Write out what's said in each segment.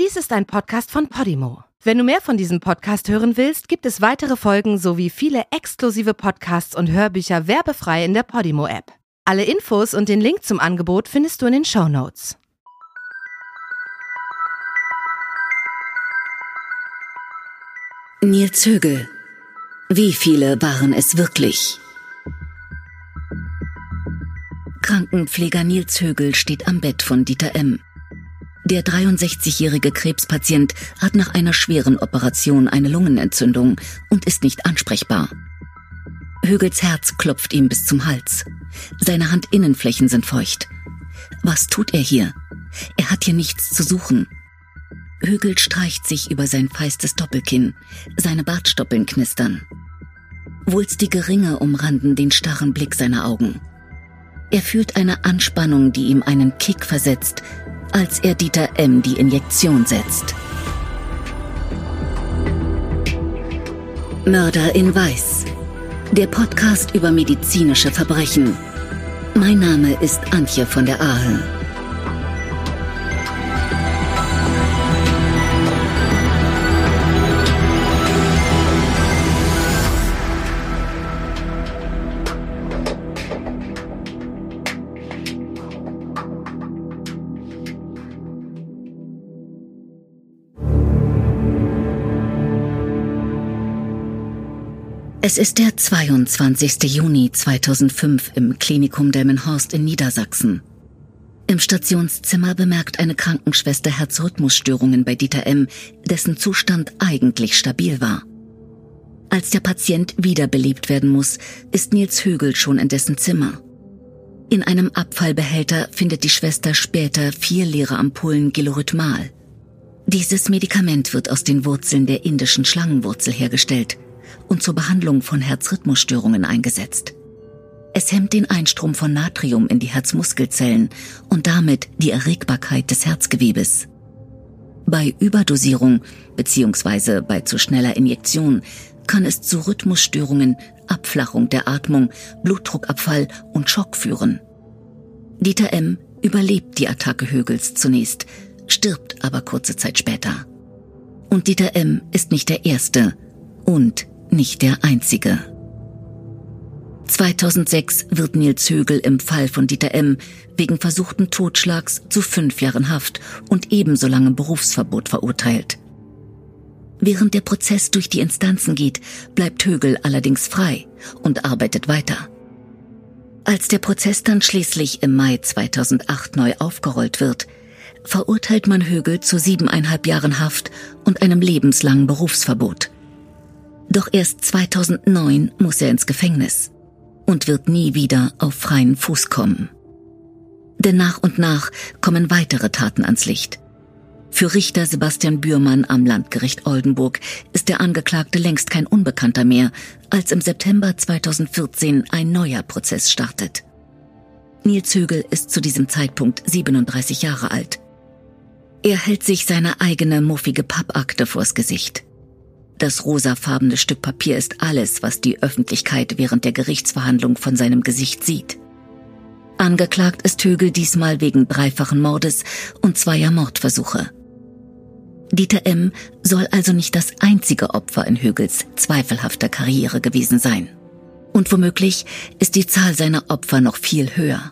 Dies ist ein Podcast von Podimo. Wenn du mehr von diesem Podcast hören willst, gibt es weitere Folgen sowie viele exklusive Podcasts und Hörbücher werbefrei in der Podimo-App. Alle Infos und den Link zum Angebot findest du in den Show Notes. Nils Högel. Wie viele waren es wirklich? Krankenpfleger Nils Högel steht am Bett von Dieter M. Der 63-jährige Krebspatient hat nach einer schweren Operation eine Lungenentzündung und ist nicht ansprechbar. Högels Herz klopft ihm bis zum Hals. Seine Handinnenflächen sind feucht. Was tut er hier? Er hat hier nichts zu suchen. Högel streicht sich über sein feistes Doppelkinn. Seine Bartstoppeln knistern. Wulstige Ringe umranden den starren Blick seiner Augen. Er fühlt eine Anspannung, die ihm einen Kick versetzt, als er Dieter M. die Injektion setzt. Mörder in Weiß. Der Podcast über medizinische Verbrechen. Mein Name ist Antje von der Ahe. Es ist der 22. Juni 2005 im Klinikum Delmenhorst in Niedersachsen. Im Stationszimmer bemerkt eine Krankenschwester Herzrhythmusstörungen bei Dieter M., dessen Zustand eigentlich stabil war. Als der Patient wiederbelebt werden muss, ist Nils Högel schon in dessen Zimmer. In einem Abfallbehälter findet die Schwester später vier leere Ampullen Gilorhythmal. Dieses Medikament wird aus den Wurzeln der indischen Schlangenwurzel hergestellt – und zur Behandlung von Herzrhythmusstörungen eingesetzt. Es hemmt den Einstrom von Natrium in die Herzmuskelzellen und damit die Erregbarkeit des Herzgewebes. Bei Überdosierung bzw. bei zu schneller Injektion kann es zu Rhythmusstörungen, Abflachung der Atmung, Blutdruckabfall und Schock führen. Dieter M. überlebt die Attacke Högels zunächst, stirbt aber kurze Zeit später. Und Dieter M. ist nicht der Erste und nicht der einzige. 2006 wird Nils Högel im Fall von Dieter M. wegen versuchten Totschlags zu fünf Jahren Haft und ebenso langem Berufsverbot verurteilt. Während der Prozess durch die Instanzen geht, bleibt Högel allerdings frei und arbeitet weiter. Als der Prozess dann schließlich im Mai 2008 neu aufgerollt wird, verurteilt man Högel zu siebeneinhalb Jahren Haft und einem lebenslangen Berufsverbot. Doch erst 2009 muss er ins Gefängnis und wird nie wieder auf freien Fuß kommen. Denn nach und nach kommen weitere Taten ans Licht. Für Richter Sebastian Bührmann am Landgericht Oldenburg ist der Angeklagte längst kein Unbekannter mehr, als im September 2014 ein neuer Prozess startet. Nils Högel ist zu diesem Zeitpunkt 37 Jahre alt. Er hält sich seine eigene muffige Pappakte vors Gesicht. Das rosafarbene Stück Papier ist alles, was die Öffentlichkeit während der Gerichtsverhandlung von seinem Gesicht sieht. Angeklagt ist Högel diesmal wegen dreifachen Mordes und zweier Mordversuche. Dieter M. soll also nicht das einzige Opfer in Högels zweifelhafter Karriere gewesen sein. Und womöglich ist die Zahl seiner Opfer noch viel höher.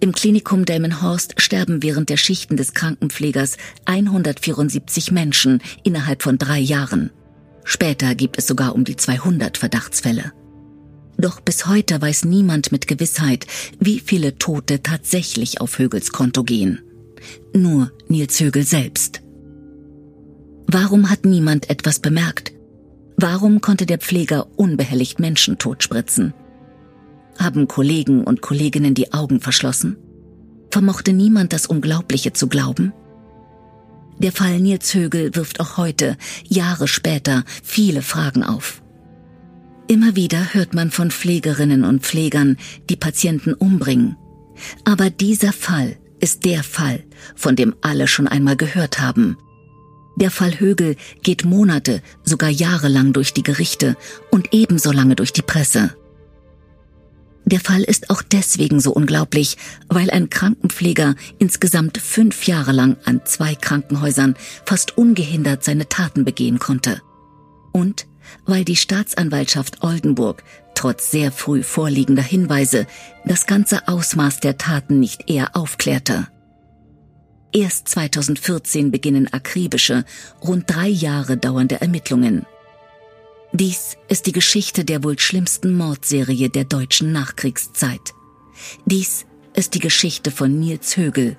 Im Klinikum Delmenhorst sterben während der Schichten des Krankenpflegers 174 Menschen innerhalb von drei Jahren. Später gibt es sogar um die 200 Verdachtsfälle. Doch bis heute weiß niemand mit Gewissheit, wie viele Tote tatsächlich auf Högels Konto gehen. Nur Nils Högel selbst. Warum hat niemand etwas bemerkt? Warum konnte der Pfleger unbehelligt Menschen totspritzen? Haben Kollegen und Kolleginnen die Augen verschlossen? Vermochte niemand das Unglaubliche zu glauben? Der Fall Nils Högel wirft auch heute, Jahre später, viele Fragen auf. Immer wieder hört man von Pflegerinnen und Pflegern, die Patienten umbringen. Aber dieser Fall ist der Fall, von dem alle schon einmal gehört haben. Der Fall Högel geht Monate, sogar jahrelang durch die Gerichte und ebenso lange durch die Presse. Der Fall ist auch deswegen so unglaublich, weil ein Krankenpfleger insgesamt fünf Jahre lang an zwei Krankenhäusern fast ungehindert seine Taten begehen konnte. Und weil die Staatsanwaltschaft Oldenburg trotz sehr früh vorliegender Hinweise das ganze Ausmaß der Taten nicht eher aufklärte. Erst 2014 beginnen akribische, rund drei Jahre dauernde Ermittlungen. Dies ist die Geschichte der wohl schlimmsten Mordserie der deutschen Nachkriegszeit. Dies ist die Geschichte von Nils Högel,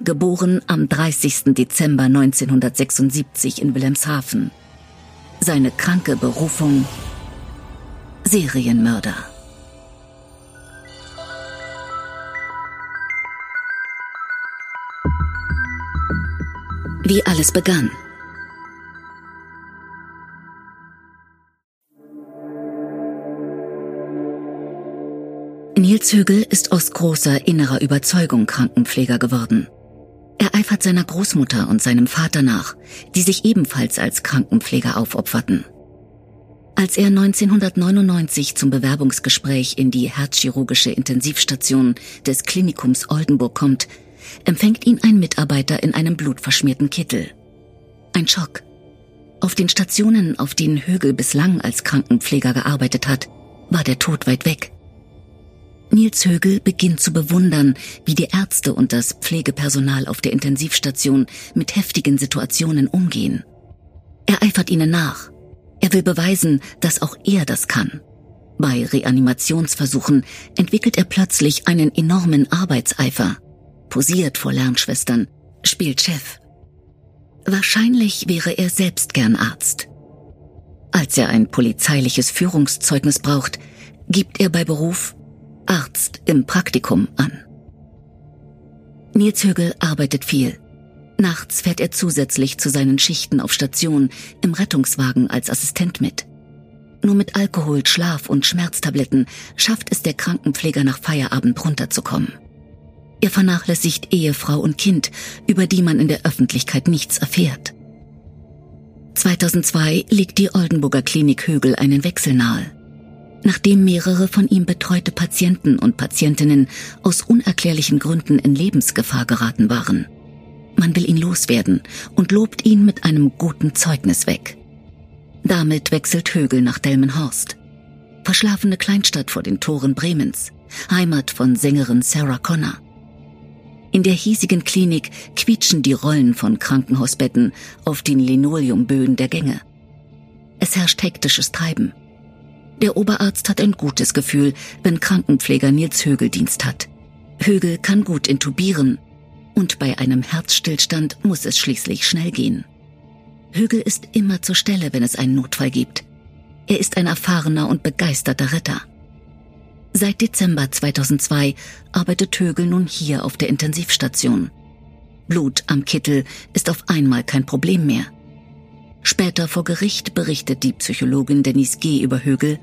geboren am 30. Dezember 1976 in Wilhelmshaven. Seine kranke Berufung Serienmörder. Wie alles begann. Nils Hügel ist aus großer innerer Überzeugung Krankenpfleger geworden. Er eifert seiner Großmutter und seinem Vater nach, die sich ebenfalls als Krankenpfleger aufopferten. Als er 1999 zum Bewerbungsgespräch in die herzchirurgische Intensivstation des Klinikums Oldenburg kommt, empfängt ihn ein Mitarbeiter in einem blutverschmierten Kittel. Ein Schock. Auf den Stationen, auf denen Högel bislang als Krankenpfleger gearbeitet hat, war der Tod weit weg. Nils Högel beginnt zu bewundern, wie die Ärzte und das Pflegepersonal auf der Intensivstation mit heftigen Situationen umgehen. Er eifert ihnen nach. Er will beweisen, dass auch er das kann. Bei Reanimationsversuchen entwickelt er plötzlich einen enormen Arbeitseifer, posiert vor Lernschwestern, spielt Chef. Wahrscheinlich wäre er selbst gern Arzt. Als er ein polizeiliches Führungszeugnis braucht, gibt er bei Beruf Arzt im Praktikum an. Nils Högel arbeitet viel. Nachts fährt er zusätzlich zu seinen Schichten auf Station im Rettungswagen als Assistent mit. Nur mit Alkohol, Schlaf und Schmerztabletten schafft es der Krankenpfleger nach Feierabend runterzukommen. Er vernachlässigt Ehefrau und Kind, über die man in der Öffentlichkeit nichts erfährt. 2002 liegt die Oldenburger Klinik Högel einen Wechsel nahe nachdem mehrere von ihm betreute Patienten und Patientinnen aus unerklärlichen Gründen in Lebensgefahr geraten waren. Man will ihn loswerden und lobt ihn mit einem guten Zeugnis weg. Damit wechselt Högel nach Delmenhorst. Verschlafene Kleinstadt vor den Toren Bremens, Heimat von Sängerin Sarah Connor. In der hiesigen Klinik quietschen die Rollen von Krankenhausbetten auf den Linoleumböden der Gänge. Es herrscht hektisches Treiben. Der Oberarzt hat ein gutes Gefühl, wenn Krankenpfleger Nils Högel Dienst hat. Högel kann gut intubieren. Und bei einem Herzstillstand muss es schließlich schnell gehen. Högel ist immer zur Stelle, wenn es einen Notfall gibt. Er ist ein erfahrener und begeisterter Retter. Seit Dezember 2002 arbeitet Högel nun hier auf der Intensivstation. Blut am Kittel ist auf einmal kein Problem mehr. Später vor Gericht berichtet die Psychologin Denise G. über Högel,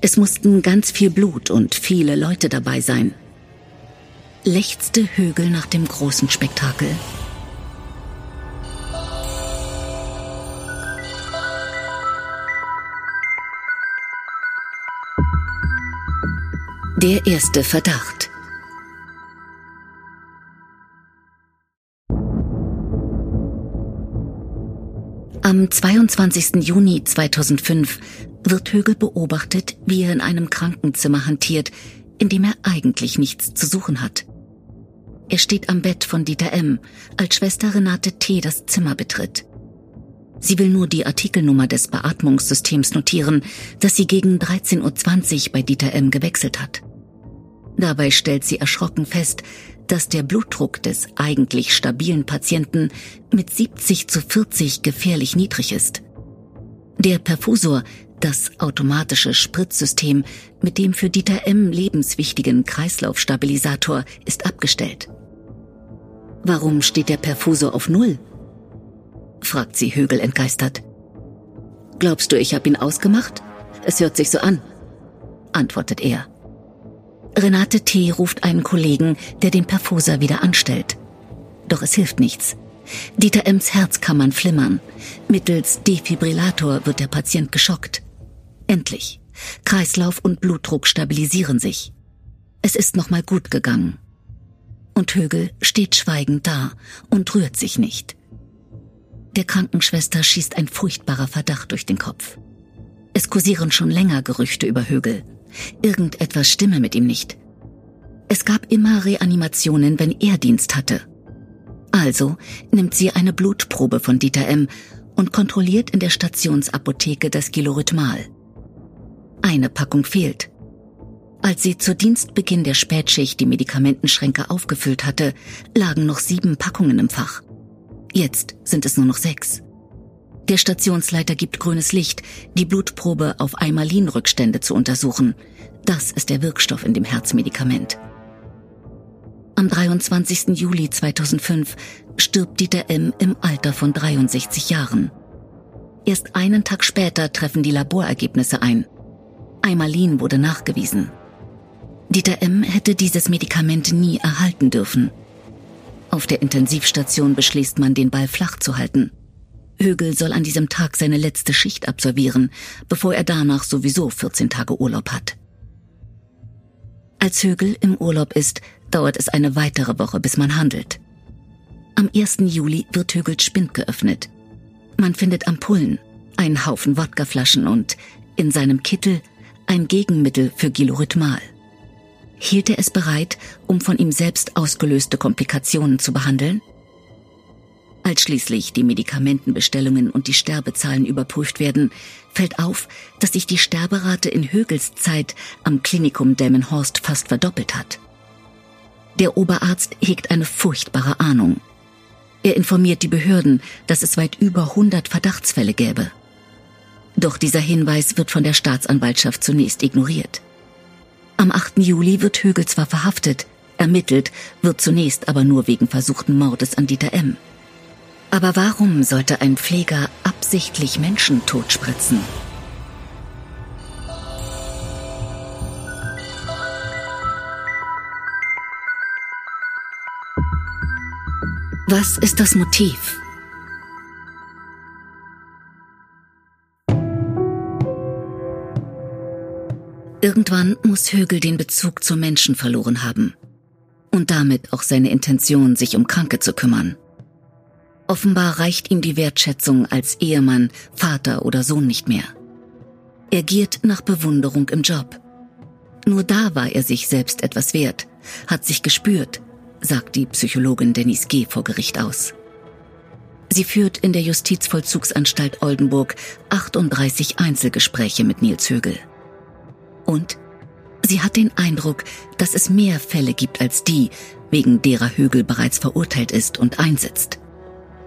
es mussten ganz viel Blut und viele Leute dabei sein. Lechzte Högel nach dem großen Spektakel. Der erste Verdacht. Am 22. Juni 2005 wird Högel beobachtet, wie er in einem Krankenzimmer hantiert, in dem er eigentlich nichts zu suchen hat. Er steht am Bett von Dieter M., als Schwester Renate T. das Zimmer betritt. Sie will nur die Artikelnummer des Beatmungssystems notieren, das sie gegen 13.20 Uhr bei Dieter M. gewechselt hat. Dabei stellt sie erschrocken fest, dass der Blutdruck des eigentlich stabilen Patienten mit 70 zu 40 gefährlich niedrig ist. Der Perfusor, das automatische Spritzsystem mit dem für Dieter M. lebenswichtigen Kreislaufstabilisator ist abgestellt. Warum steht der Perfusor auf Null? fragt sie Högel entgeistert. Glaubst du, ich habe ihn ausgemacht? Es hört sich so an, antwortet er. Renate T. ruft einen Kollegen, der den Perfusor wieder anstellt. Doch es hilft nichts. Dieter M.s Herzkammern flimmern. Mittels Defibrillator wird der Patient geschockt. Endlich. Kreislauf und Blutdruck stabilisieren sich. Es ist nochmal gut gegangen. Und Högel steht schweigend da und rührt sich nicht. Der Krankenschwester schießt ein furchtbarer Verdacht durch den Kopf. Es kursieren schon länger Gerüchte über Högel. Irgendetwas stimme mit ihm nicht. Es gab immer Reanimationen, wenn er Dienst hatte. Also nimmt sie eine Blutprobe von Dieter M. und kontrolliert in der Stationsapotheke das Gilorhythmal. Eine Packung fehlt. Als sie zu Dienstbeginn der Spätschicht die Medikamentenschränke aufgefüllt hatte, lagen noch sieben Packungen im Fach. Jetzt sind es nur noch sechs. Der Stationsleiter gibt grünes Licht, die Blutprobe auf Eimalin-Rückstände zu untersuchen. Das ist der Wirkstoff in dem Herzmedikament. Am 23. Juli 2005 stirbt Dieter M. im Alter von 63 Jahren. Erst einen Tag später treffen die Laborergebnisse ein. Eimalin wurde nachgewiesen. Dieter M. hätte dieses Medikament nie erhalten dürfen. Auf der Intensivstation beschließt man, den Ball flach zu halten. Högel soll an diesem Tag seine letzte Schicht absolvieren, bevor er danach sowieso 14 Tage Urlaub hat. Als Högel im Urlaub ist, dauert es eine weitere Woche, bis man handelt. Am 1. Juli wird Högels Spind geöffnet. Man findet Ampullen, einen Haufen Wodkaflaschen und in seinem Kittel ein Gegenmittel für Gilorhythmal. Hielt er es bereit, um von ihm selbst ausgelöste Komplikationen zu behandeln? Als schließlich die Medikamentenbestellungen und die Sterbezahlen überprüft werden, fällt auf, dass sich die Sterberate in Högels Zeit am Klinikum Delmenhorst fast verdoppelt hat. Der Oberarzt hegt eine furchtbare Ahnung. Er informiert die Behörden, dass es weit über 100 Verdachtsfälle gäbe. Doch dieser Hinweis wird von der Staatsanwaltschaft zunächst ignoriert. Am 8. Juli wird Högel zwar verhaftet, ermittelt, wird zunächst aber nur wegen versuchten Mordes an Dieter M. Aber warum sollte ein Pfleger absichtlich Menschen totspritzen? Was ist das Motiv? Irgendwann muss Högel den Bezug zum Menschen verloren haben und damit auch seine Intention, sich um Kranke zu kümmern. Offenbar reicht ihm die Wertschätzung als Ehemann, Vater oder Sohn nicht mehr. Er giert nach Bewunderung im Job. Nur da war er sich selbst etwas wert, hat sich gespürt, sagt die Psychologin Denise G. vor Gericht aus. Sie führt in der Justizvollzugsanstalt Oldenburg 38 Einzelgespräche mit Nils Högel. Und sie hat den Eindruck, dass es mehr Fälle gibt als die, wegen derer Högel bereits verurteilt ist und einsetzt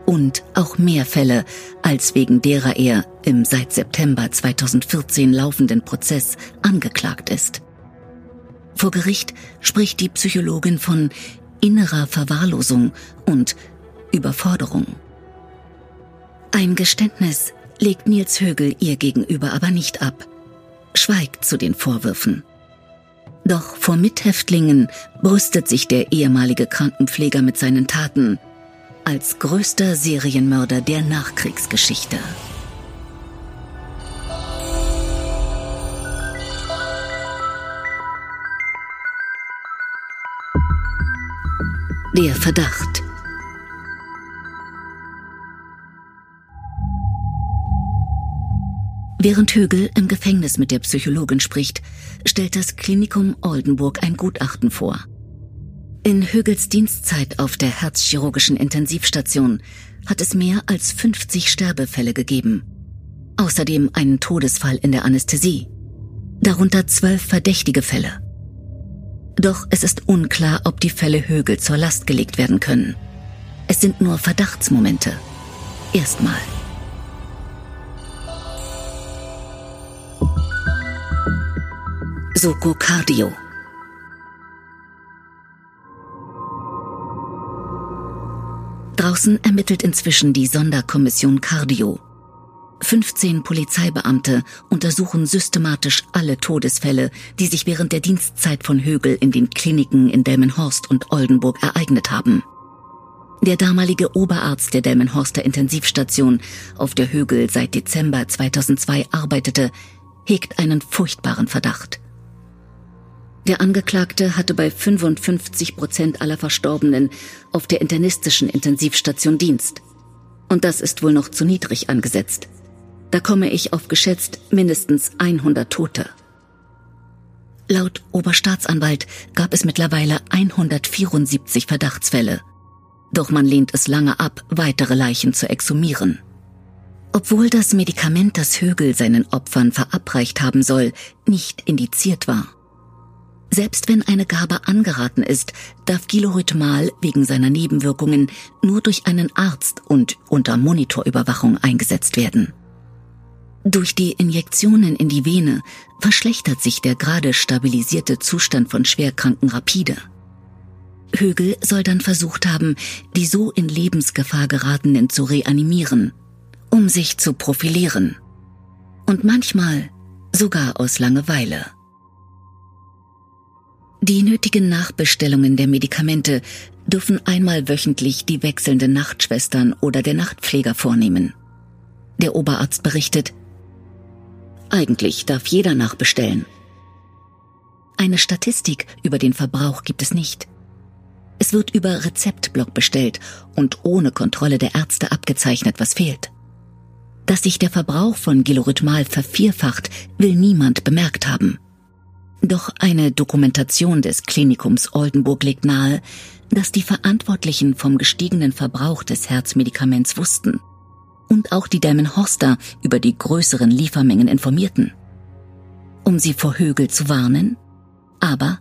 und auch mehr Fälle, als wegen derer er im seit September 2014 laufenden Prozess angeklagt ist. Vor Gericht spricht die Psychologin von innerer Verwahrlosung und Überforderung. Ein Geständnis legt Nils Högel ihr gegenüber aber nicht ab, schweigt zu den Vorwürfen. Doch vor Mithäftlingen brüstet sich der ehemalige Krankenpfleger mit seinen Taten als größter Serienmörder der Nachkriegsgeschichte. Der Verdacht. Während Högel im Gefängnis mit der Psychologin spricht, stellt das Klinikum Oldenburg ein Gutachten vor. In Högels Dienstzeit auf der herzchirurgischen Intensivstation hat es mehr als 50 Sterbefälle gegeben. Außerdem einen Todesfall in der Anästhesie. Darunter zwölf verdächtige Fälle. Doch es ist unklar, ob die Fälle Högel zur Last gelegt werden können. Es sind nur Verdachtsmomente. Erstmal. Soko Cardio Draußen ermittelt inzwischen die Sonderkommission Cardio. 15 Polizeibeamte untersuchen systematisch alle Todesfälle, die sich während der Dienstzeit von Högel in den Kliniken in Delmenhorst und Oldenburg ereignet haben. Der damalige Oberarzt der Delmenhorster Intensivstation, auf der Högel seit Dezember 2002 arbeitete, hegt einen furchtbaren Verdacht. Der Angeklagte hatte bei 55 Prozent aller Verstorbenen auf der internistischen Intensivstation Dienst. Und das ist wohl noch zu niedrig angesetzt. Da komme ich auf geschätzt mindestens 100 Tote. Laut Oberstaatsanwalt gab es mittlerweile 174 Verdachtsfälle. Doch man lehnt es lange ab, weitere Leichen zu exhumieren. Obwohl das Medikament, das Högel seinen Opfern verabreicht haben soll, nicht indiziert war. Selbst wenn eine Gabe angeraten ist, darf Gilorhythmal wegen seiner Nebenwirkungen nur durch einen Arzt und unter Monitorüberwachung eingesetzt werden. Durch die Injektionen in die Vene verschlechtert sich der gerade stabilisierte Zustand von Schwerkranken rapide. Högel soll dann versucht haben, die so in Lebensgefahr geratenen zu reanimieren, um sich zu profilieren. Und manchmal sogar aus Langeweile. Die nötigen Nachbestellungen der Medikamente dürfen einmal wöchentlich die wechselnden Nachtschwestern oder der Nachtpfleger vornehmen. Der Oberarzt berichtet, eigentlich darf jeder nachbestellen. Eine Statistik über den Verbrauch gibt es nicht. Es wird über Rezeptblock bestellt und ohne Kontrolle der Ärzte abgezeichnet, was fehlt. Dass sich der Verbrauch von Gilorhythmal vervierfacht, will niemand bemerkt haben. Doch eine Dokumentation des Klinikums Oldenburg legt nahe, dass die Verantwortlichen vom gestiegenen Verbrauch des Herzmedikaments wussten und auch die Delmenhorster über die größeren Liefermengen informierten. Um sie vor Högel zu warnen? Aber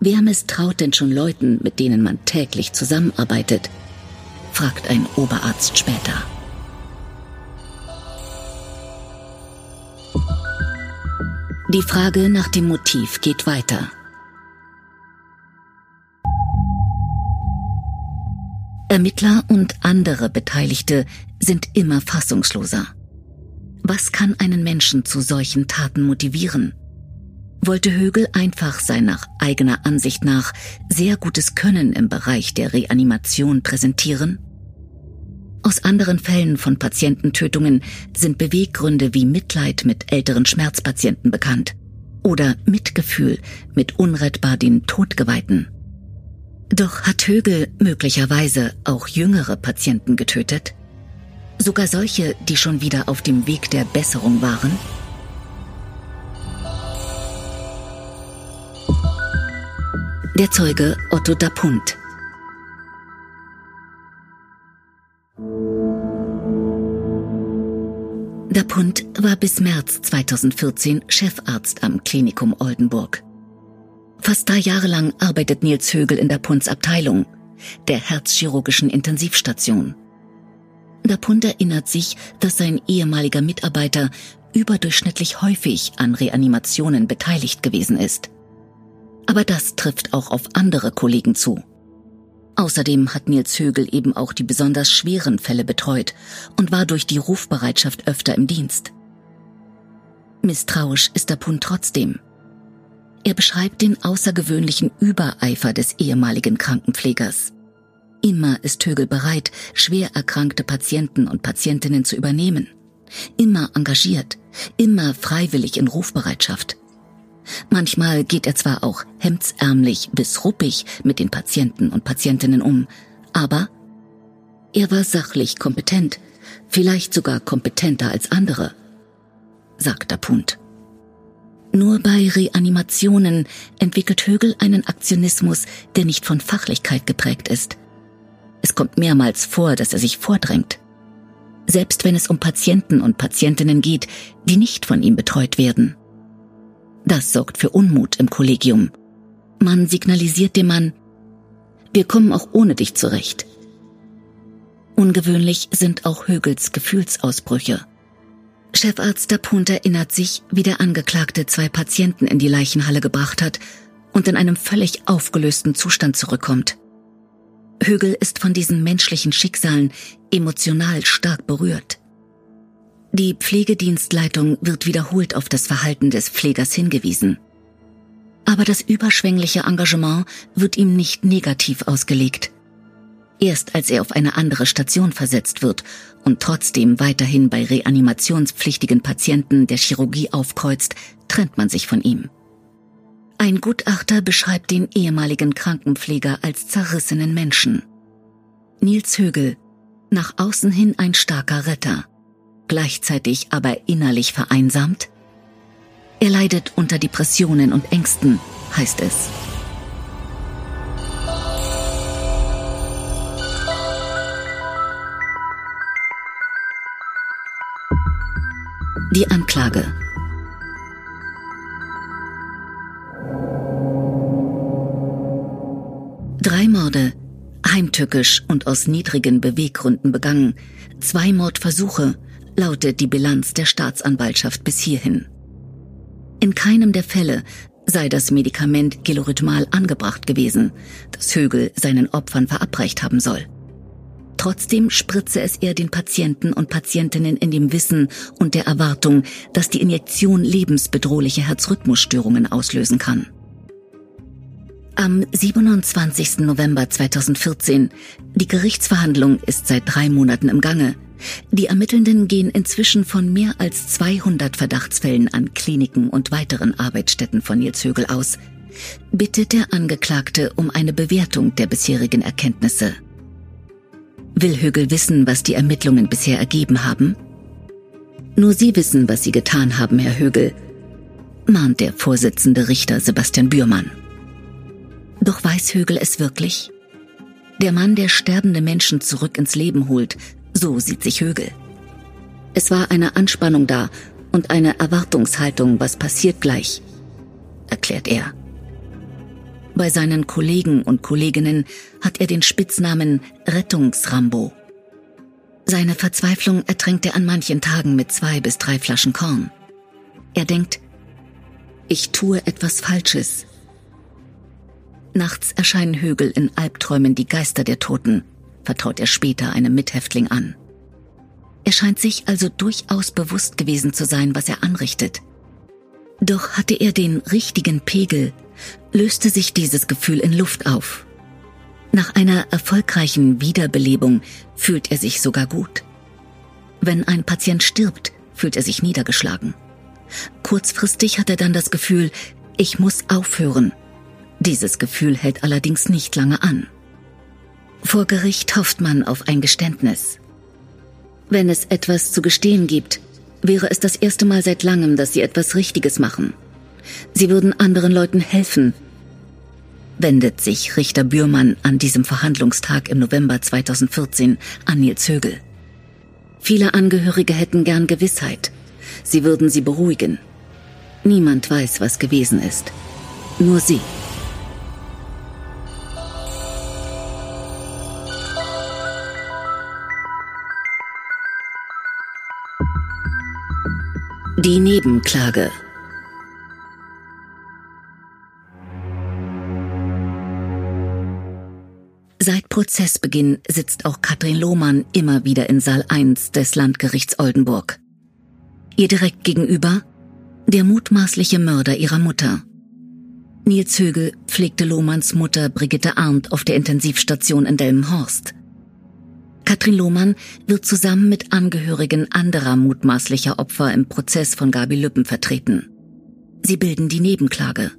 wer misstraut denn schon Leuten, mit denen man täglich zusammenarbeitet? fragt ein Oberarzt später. Die Frage nach dem Motiv geht weiter. Ermittler und andere Beteiligte sind immer fassungsloser. Was kann einen Menschen zu solchen Taten motivieren? Wollte Högel einfach sein nach eigener Ansicht nach sehr gutes Können im Bereich der Reanimation präsentieren? Aus anderen Fällen von Patiententötungen sind Beweggründe wie Mitleid mit älteren Schmerzpatienten bekannt oder Mitgefühl mit unrettbar den Todgeweihten. Doch hat Högel möglicherweise auch jüngere Patienten getötet? Sogar solche, die schon wieder auf dem Weg der Besserung waren? Der Zeuge Otto Dapunt Dapunt war bis März 2014 Chefarzt am Klinikum Oldenburg. Fast drei Jahre lang arbeitet Nils Högel in Dapunts Abteilung, der herzchirurgischen Intensivstation. Dapunt erinnert sich, dass sein ehemaliger Mitarbeiter überdurchschnittlich häufig an Reanimationen beteiligt gewesen ist. Aber das trifft auch auf andere Kollegen zu. Außerdem hat Nils Högel eben auch die besonders schweren Fälle betreut und war durch die Rufbereitschaft öfter im Dienst. Misstrauisch ist der Pund trotzdem. Er beschreibt den außergewöhnlichen Übereifer des ehemaligen Krankenpflegers. Immer ist Högel bereit, schwer erkrankte Patienten und Patientinnen zu übernehmen. Immer engagiert, immer freiwillig in Rufbereitschaft. Manchmal geht er zwar auch hemdsärmlich bis ruppig mit den Patienten und Patientinnen um, aber er war sachlich kompetent, vielleicht sogar kompetenter als andere, sagt Dapunt. Nur bei Reanimationen entwickelt Högel einen Aktionismus, der nicht von Fachlichkeit geprägt ist. Es kommt mehrmals vor, dass er sich vordrängt. Selbst wenn es um Patienten und Patientinnen geht, die nicht von ihm betreut werden. Das sorgt für Unmut im Kollegium. Man signalisiert dem Mann, wir kommen auch ohne dich zurecht. Ungewöhnlich sind auch Högels Gefühlsausbrüche. Chefarzt Dapunt erinnert sich, wie der Angeklagte zwei Patienten in die Leichenhalle gebracht hat und in einem völlig aufgelösten Zustand zurückkommt. Högel ist von diesen menschlichen Schicksalen emotional stark berührt. Die Pflegedienstleitung wird wiederholt auf das Verhalten des Pflegers hingewiesen. Aber das überschwängliche Engagement wird ihm nicht negativ ausgelegt. Erst als er auf eine andere Station versetzt wird und trotzdem weiterhin bei reanimationspflichtigen Patienten der Chirurgie aufkreuzt, trennt man sich von ihm. Ein Gutachter beschreibt den ehemaligen Krankenpfleger als zerrissenen Menschen. Nils Högel, nach außen hin ein starker Retter, gleichzeitig aber innerlich vereinsamt? Er leidet unter Depressionen und Ängsten, heißt es. Die Anklage. Drei Morde, heimtückisch und aus niedrigen Beweggründen begangen, zwei Mordversuche, lautet die Bilanz der Staatsanwaltschaft bis hierhin. In keinem der Fälle sei das Medikament Gelorhythmal angebracht gewesen, das Högel seinen Opfern verabreicht haben soll. Trotzdem spritze es er den Patienten und Patientinnen in dem Wissen und der Erwartung, dass die Injektion lebensbedrohliche Herzrhythmusstörungen auslösen kann. Am 27. November 2014. Die Gerichtsverhandlung ist seit drei Monaten im Gange. Die Ermittelnden gehen inzwischen von mehr als 200 Verdachtsfällen an Kliniken und weiteren Arbeitsstätten von Nils Högel aus. Bittet der Angeklagte um eine Bewertung der bisherigen Erkenntnisse. Will Högel wissen, was die Ermittlungen bisher ergeben haben? Nur Sie wissen, was Sie getan haben, Herr Högel, mahnt der Vorsitzende Richter Sebastian Bührmann. Doch weiß Högel es wirklich? Der Mann, der sterbende Menschen zurück ins Leben holt, so sieht sich Högel. Es war eine Anspannung da und eine Erwartungshaltung, was passiert gleich, erklärt er. Bei seinen Kollegen und Kolleginnen hat er den Spitznamen Rettungsrambo. Seine Verzweiflung ertränkt er an manchen Tagen mit zwei bis drei Flaschen Korn. Er denkt, ich tue etwas Falsches. Nachts erscheinen Högel in Albträumen die Geister der Toten, vertraut er später einem Mithäftling an. Er scheint sich also durchaus bewusst gewesen zu sein, was er anrichtet. Doch hatte er den richtigen Pegel, löste sich dieses Gefühl in Luft auf. Nach einer erfolgreichen Wiederbelebung fühlt er sich sogar gut. Wenn ein Patient stirbt, fühlt er sich niedergeschlagen. Kurzfristig hat er dann das Gefühl, ich muss aufhören. Dieses Gefühl hält allerdings nicht lange an. Vor Gericht hofft man auf ein Geständnis. Wenn es etwas zu gestehen gibt, wäre es das erste Mal seit langem, dass sie etwas Richtiges machen. Sie würden anderen Leuten helfen. Wendet sich Richter Bührmann an diesem Verhandlungstag im November 2014 an Nils Högel. Viele Angehörige hätten gern Gewissheit. Sie würden sie beruhigen. Niemand weiß, was gewesen ist. Nur sie. Die Nebenklage Seit Prozessbeginn sitzt auch Katrin Lohmann immer wieder in Saal 1 des Landgerichts Oldenburg. Ihr direkt gegenüber der mutmaßliche Mörder ihrer Mutter. Nils Högel pflegte Lohmanns Mutter Brigitte Arndt auf der Intensivstation in Delmenhorst. Katrin Lohmann wird zusammen mit Angehörigen anderer mutmaßlicher Opfer im Prozess von Gabi Lüppen vertreten. Sie bilden die Nebenklage.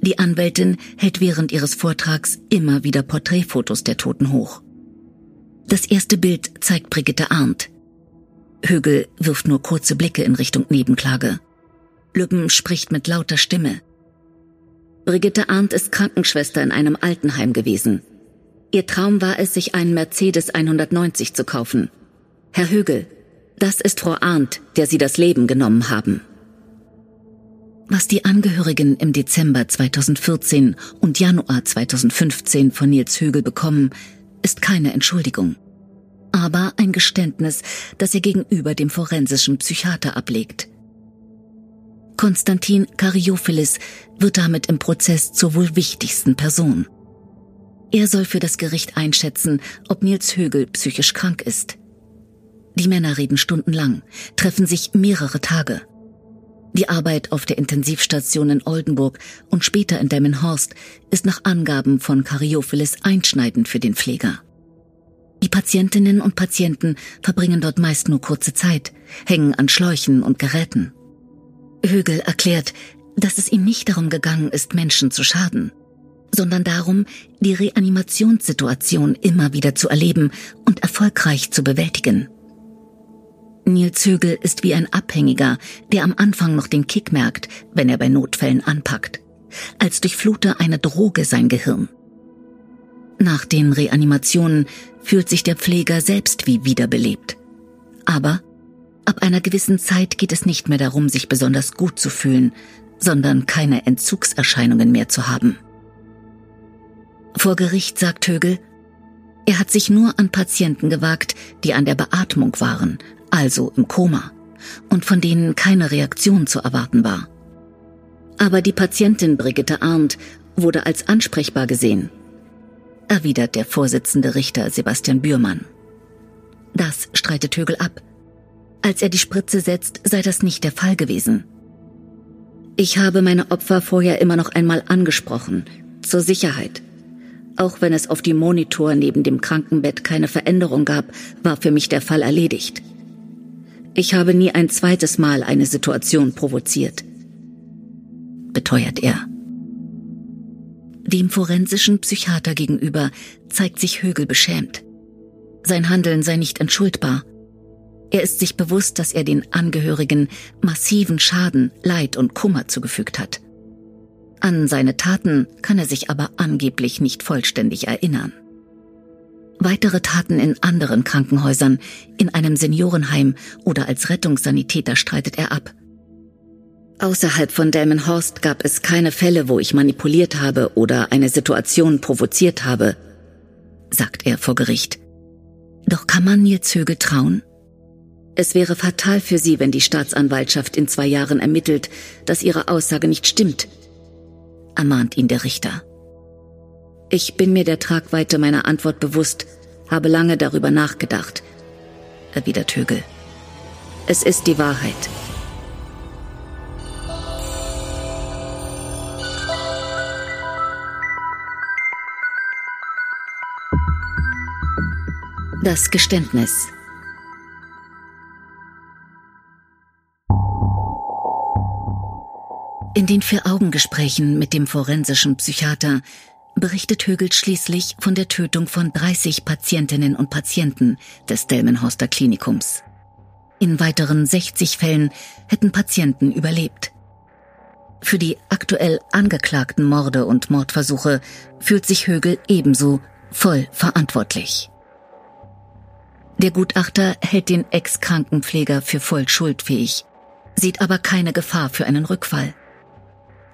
Die Anwältin hält während ihres Vortrags immer wieder Porträtfotos der Toten hoch. Das erste Bild zeigt Brigitte Arndt. Högel wirft nur kurze Blicke in Richtung Nebenklage. Lübben spricht mit lauter Stimme. Brigitte Arndt ist Krankenschwester in einem Altenheim gewesen. Ihr Traum war es, sich einen Mercedes 190 zu kaufen. Herr Högel, das ist Frau Arndt, der Sie das Leben genommen haben. Was die Angehörigen im Dezember 2014 und Januar 2015 von Nils Högel bekommen, ist keine Entschuldigung. Aber ein Geständnis, das er gegenüber dem forensischen Psychiater ablegt. Konstantin Karyophilis wird damit im Prozess zur wohl wichtigsten Person. Er soll für das Gericht einschätzen, ob Nils Högel psychisch krank ist. Die Männer reden stundenlang, treffen sich mehrere Tage. Die Arbeit auf der Intensivstation in Oldenburg und später in Delmenhorst ist nach Angaben von Karyophilus einschneidend für den Pfleger. Die Patientinnen und Patienten verbringen dort meist nur kurze Zeit, hängen an Schläuchen und Geräten. Högel erklärt, dass es ihm nicht darum gegangen ist, Menschen zu schaden, sondern darum, die Reanimationssituation immer wieder zu erleben und erfolgreich zu bewältigen. Nils Högel ist wie ein Abhängiger, der am Anfang noch den Kick merkt, wenn er bei Notfällen anpackt. Als durchflute eine Droge sein Gehirn. Nach den Reanimationen fühlt sich der Pfleger selbst wie wiederbelebt. Aber ab einer gewissen Zeit geht es nicht mehr darum, sich besonders gut zu fühlen, sondern keine Entzugserscheinungen mehr zu haben. Vor Gericht sagt Högel, er hat sich nur an Patienten gewagt, die an der Beatmung waren, also im Koma, und von denen keine Reaktion zu erwarten war. Aber die Patientin Brigitte Arndt wurde als ansprechbar gesehen, erwidert der Vorsitzende Richter Sebastian Bührmann. Das streitet Högel ab. Als er die Spritze setzt, sei das nicht der Fall gewesen. Ich habe meine Opfer vorher immer noch einmal angesprochen, zur Sicherheit. Auch wenn es auf dem Monitor neben dem Krankenbett keine Veränderung gab, war für mich der Fall erledigt. Ich habe nie ein zweites Mal eine Situation provoziert, beteuert er. Dem forensischen Psychiater gegenüber zeigt sich Högel beschämt. Sein Handeln sei nicht entschuldbar. Er ist sich bewusst, dass er den Angehörigen massiven Schaden, Leid und Kummer zugefügt hat. An seine Taten kann er sich aber angeblich nicht vollständig erinnern. Weitere Taten in anderen Krankenhäusern, in einem Seniorenheim oder als Rettungssanitäter streitet er ab. Außerhalb von Delmenhorst gab es keine Fälle, wo ich manipuliert habe oder eine Situation provoziert habe, sagt er vor Gericht. Doch kann man Nils Högel trauen? Es wäre fatal für sie, wenn die Staatsanwaltschaft in zwei Jahren ermittelt, dass ihre Aussage nicht stimmt, ermahnt ihn der Richter. Ich bin mir der Tragweite meiner Antwort bewusst, habe lange darüber nachgedacht, erwidert Högel. Es ist die Wahrheit. Das Geständnis. In den Vier-Augen-Gesprächen mit dem forensischen Psychiater berichtet Högel schließlich von der Tötung von 30 Patientinnen und Patienten des Delmenhorster Klinikums. In weiteren 60 Fällen hätten Patienten überlebt. Für die aktuell angeklagten Morde und Mordversuche fühlt sich Högel ebenso voll verantwortlich. Der Gutachter hält den Ex-Krankenpfleger für voll schuldfähig, sieht aber keine Gefahr für einen Rückfall.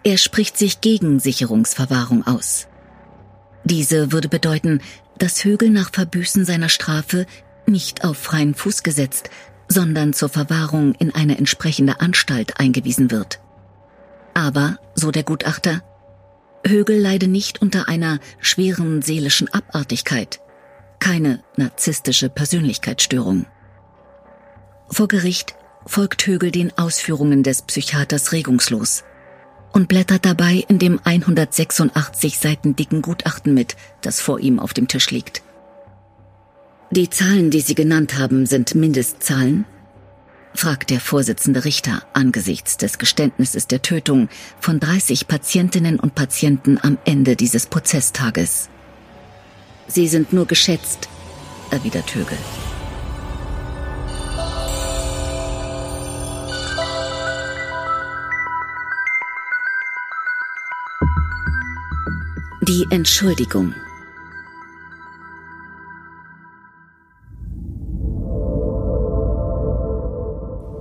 Er spricht sich gegen Sicherungsverwahrung aus. Diese würde bedeuten, dass Högel nach Verbüßen seiner Strafe nicht auf freien Fuß gesetzt, sondern zur Verwahrung in eine entsprechende Anstalt eingewiesen wird. Aber, so der Gutachter, Högel leide nicht unter einer schweren seelischen Abartigkeit, keine narzisstische Persönlichkeitsstörung. Vor Gericht folgt Högel den Ausführungen des Psychiaters regungslos und blättert dabei in dem 186 Seiten dicken Gutachten mit, das vor ihm auf dem Tisch liegt. Die Zahlen, die Sie genannt haben, sind Mindestzahlen? fragt der Vorsitzende Richter angesichts des Geständnisses der Tötung von 30 Patientinnen und Patienten am Ende dieses Prozesstages. Sie sind nur geschätzt, erwidert Högel. Die Entschuldigung.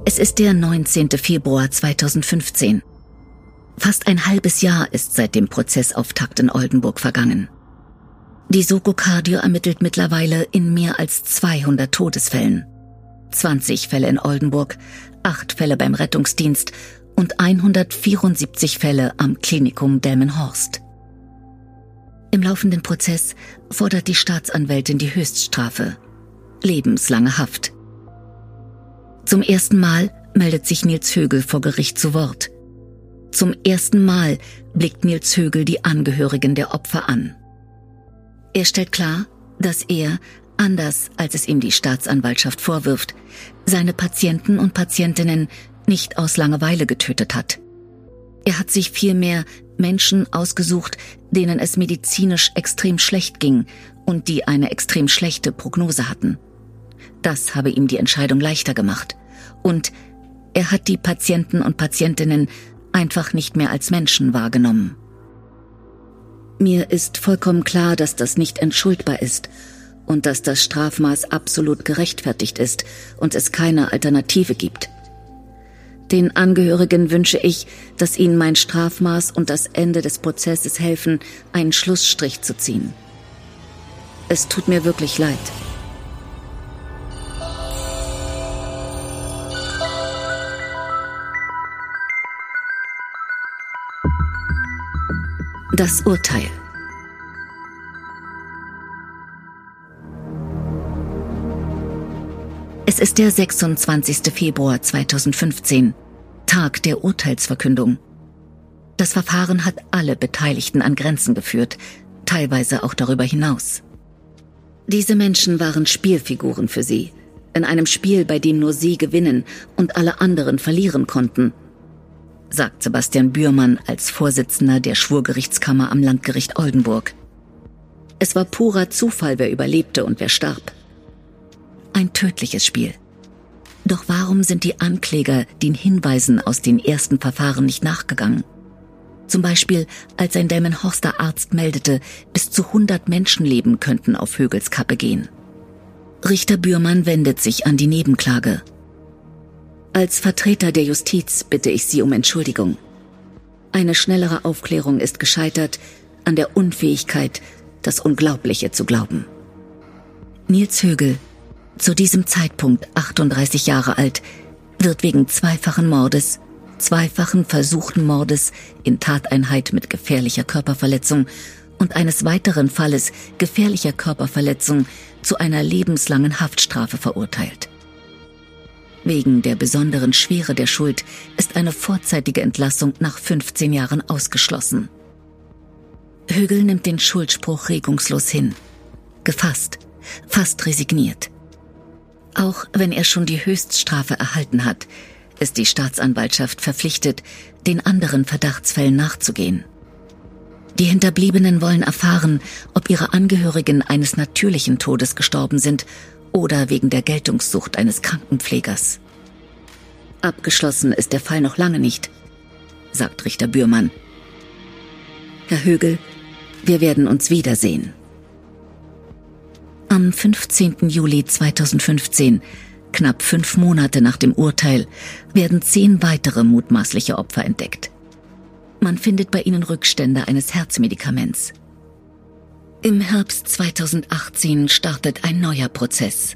Es ist der 19. Februar 2015. Fast ein halbes Jahr ist seit dem Prozessauftakt in Oldenburg vergangen. Die Soko Cardio ermittelt mittlerweile in mehr als 200 Todesfällen. 20 Fälle in Oldenburg, 8 Fälle beim Rettungsdienst und 174 Fälle am Klinikum Delmenhorst. Im laufenden Prozess fordert die Staatsanwältin die Höchststrafe. Lebenslange Haft. Zum ersten Mal meldet sich Nils Högel vor Gericht zu Wort. Zum ersten Mal blickt Nils Högel die Angehörigen der Opfer an. Er stellt klar, dass er, anders als es ihm die Staatsanwaltschaft vorwirft, seine Patienten und Patientinnen nicht aus Langeweile getötet hat. Er hat sich vielmehr Menschen ausgesucht, denen es medizinisch extrem schlecht ging und die eine extrem schlechte Prognose hatten. Das habe ihm die Entscheidung leichter gemacht. Und er hat die Patienten und Patientinnen einfach nicht mehr als Menschen wahrgenommen. Mir ist vollkommen klar, dass das nicht entschuldbar ist und dass das Strafmaß absolut gerechtfertigt ist und es keine Alternative gibt. Den Angehörigen wünsche ich, dass ihnen mein Strafmaß und das Ende des Prozesses helfen, einen Schlussstrich zu ziehen. Es tut mir wirklich leid. Das Urteil. Es ist der 26. Februar 2015, Tag der Urteilsverkündung. Das Verfahren hat alle Beteiligten an Grenzen geführt, teilweise auch darüber hinaus. Diese Menschen waren Spielfiguren für sie, in einem Spiel, bei dem nur sie gewinnen und alle anderen verlieren konnten – sagt Sebastian Bührmann als Vorsitzender der Schwurgerichtskammer am Landgericht Oldenburg. Es war purer Zufall, wer überlebte und wer starb. Ein tödliches Spiel. Doch warum sind die Ankläger den Hinweisen aus den ersten Verfahren nicht nachgegangen? Zum Beispiel, als ein Delmenhorster Arzt meldete, bis zu 100 Menschenleben könnten auf Högels Kappe gehen. Richter Bührmann wendet sich an die Nebenklage. Als Vertreter der Justiz bitte ich Sie um Entschuldigung. Eine schnellere Aufklärung ist gescheitert an der Unfähigkeit, das Unglaubliche zu glauben. Nils Högel, zu diesem Zeitpunkt 38 Jahre alt, wird wegen zweifachen Mordes, zweifachen versuchten Mordes in Tateinheit mit gefährlicher Körperverletzung und eines weiteren Falles gefährlicher Körperverletzung zu einer lebenslangen Haftstrafe verurteilt. Wegen der besonderen Schwere der Schuld ist eine vorzeitige Entlassung nach 15 Jahren ausgeschlossen. Högel nimmt den Schuldspruch regungslos hin. Gefasst, fast resigniert. Auch wenn er schon die Höchststrafe erhalten hat, ist die Staatsanwaltschaft verpflichtet, den anderen Verdachtsfällen nachzugehen. Die Hinterbliebenen wollen erfahren, ob ihre Angehörigen eines natürlichen Todes gestorben sind oder wegen der Geltungssucht eines Krankenpflegers. Abgeschlossen ist der Fall noch lange nicht, sagt Richter Bührmann. Herr Högel, wir werden uns wiedersehen. Am 15. Juli 2015, knapp fünf Monate nach dem Urteil, werden zehn weitere mutmaßliche Opfer entdeckt. Man findet bei ihnen Rückstände eines Herzmedikaments. Im Herbst 2018 startet ein neuer Prozess.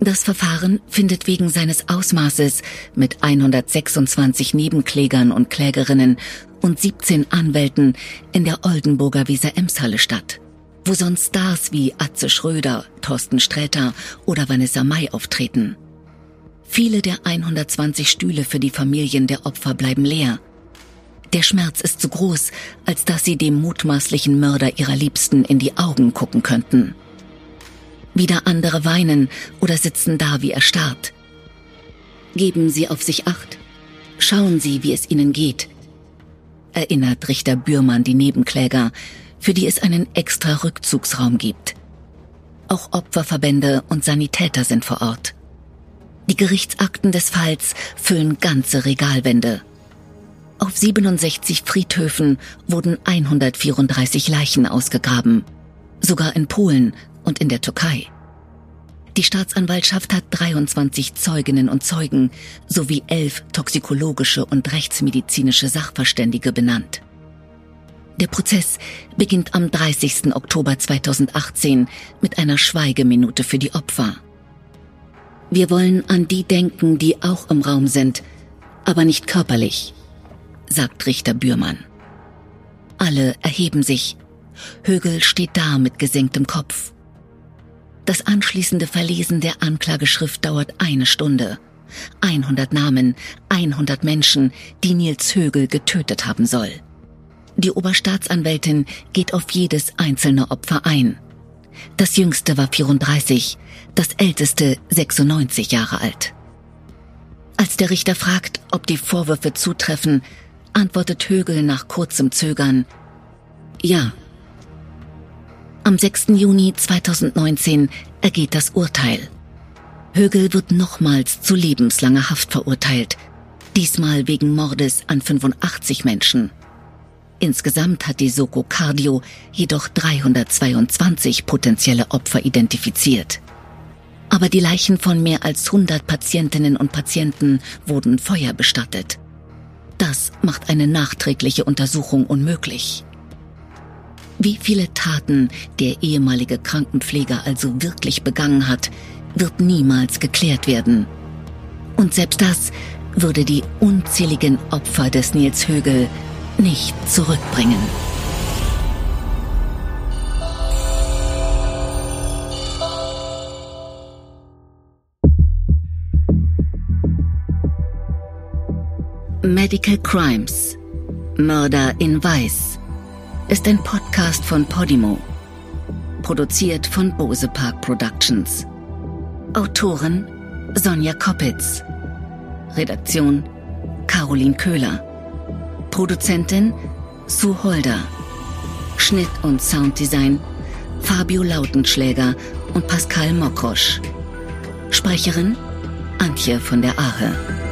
Das Verfahren findet wegen seines Ausmaßes mit 126 Nebenklägern und Klägerinnen und 17 Anwälten in der Oldenburger Weser-Ems-Halle statt, wo sonst Stars wie Atze Schröder, Thorsten Sträter oder Vanessa May auftreten. Viele der 120 Stühle für die Familien der Opfer bleiben leer der Schmerz ist zu groß, als dass sie dem mutmaßlichen Mörder ihrer Liebsten in die Augen gucken könnten. Wieder andere weinen oder sitzen da wie erstarrt. Geben Sie auf sich acht. Schauen Sie, wie es Ihnen geht. Erinnert Richter Bührmann die Nebenkläger, für die es einen extra Rückzugsraum gibt. Auch Opferverbände und Sanitäter sind vor Ort. Die Gerichtsakten des Falls füllen ganze Regalwände. Auf 67 Friedhöfen wurden 134 Leichen ausgegraben, sogar in Polen und in der Türkei. Die Staatsanwaltschaft hat 23 Zeuginnen und Zeugen sowie elf toxikologische und rechtsmedizinische Sachverständige benannt. Der Prozess beginnt am 30. Oktober 2018 mit einer Schweigeminute für die Opfer. Wir wollen an die denken, die auch im Raum sind, aber nicht körperlich sagt Richter Bührmann. Alle erheben sich. Högel steht da mit gesenktem Kopf. Das anschließende Verlesen der Anklageschrift dauert eine Stunde. 100 Namen, 100 Menschen, die Nils Högel getötet haben soll. Die Oberstaatsanwältin geht auf jedes einzelne Opfer ein. Das jüngste war 34, das älteste 96 Jahre alt. Als der Richter fragt, ob die Vorwürfe zutreffen, antwortet Högel nach kurzem Zögern Ja. Am 6. Juni 2019 ergeht das Urteil. Högel wird nochmals zu lebenslanger Haft verurteilt, diesmal wegen Mordes an 85 Menschen. Insgesamt hat die Soko Cardio jedoch 322 potenzielle Opfer identifiziert. Aber die Leichen von mehr als 100 Patientinnen und Patienten wurden feuerbestattet. Das macht eine nachträgliche Untersuchung unmöglich. Wie viele Taten der ehemalige Krankenpfleger also wirklich begangen hat, wird niemals geklärt werden. Und selbst das würde die unzähligen Opfer des Nils Högel nicht zurückbringen. Medical Crimes Mörder in Weiß ist ein Podcast von Podimo. Produziert von Bose Park Productions. Autorin Sonja Koppitz. Redaktion Caroline Köhler. Produzentin Sue Holder. Schnitt und Sounddesign Fabio Lautenschläger und Pascal Mokrosch. Sprecherin Antje von der Ahe.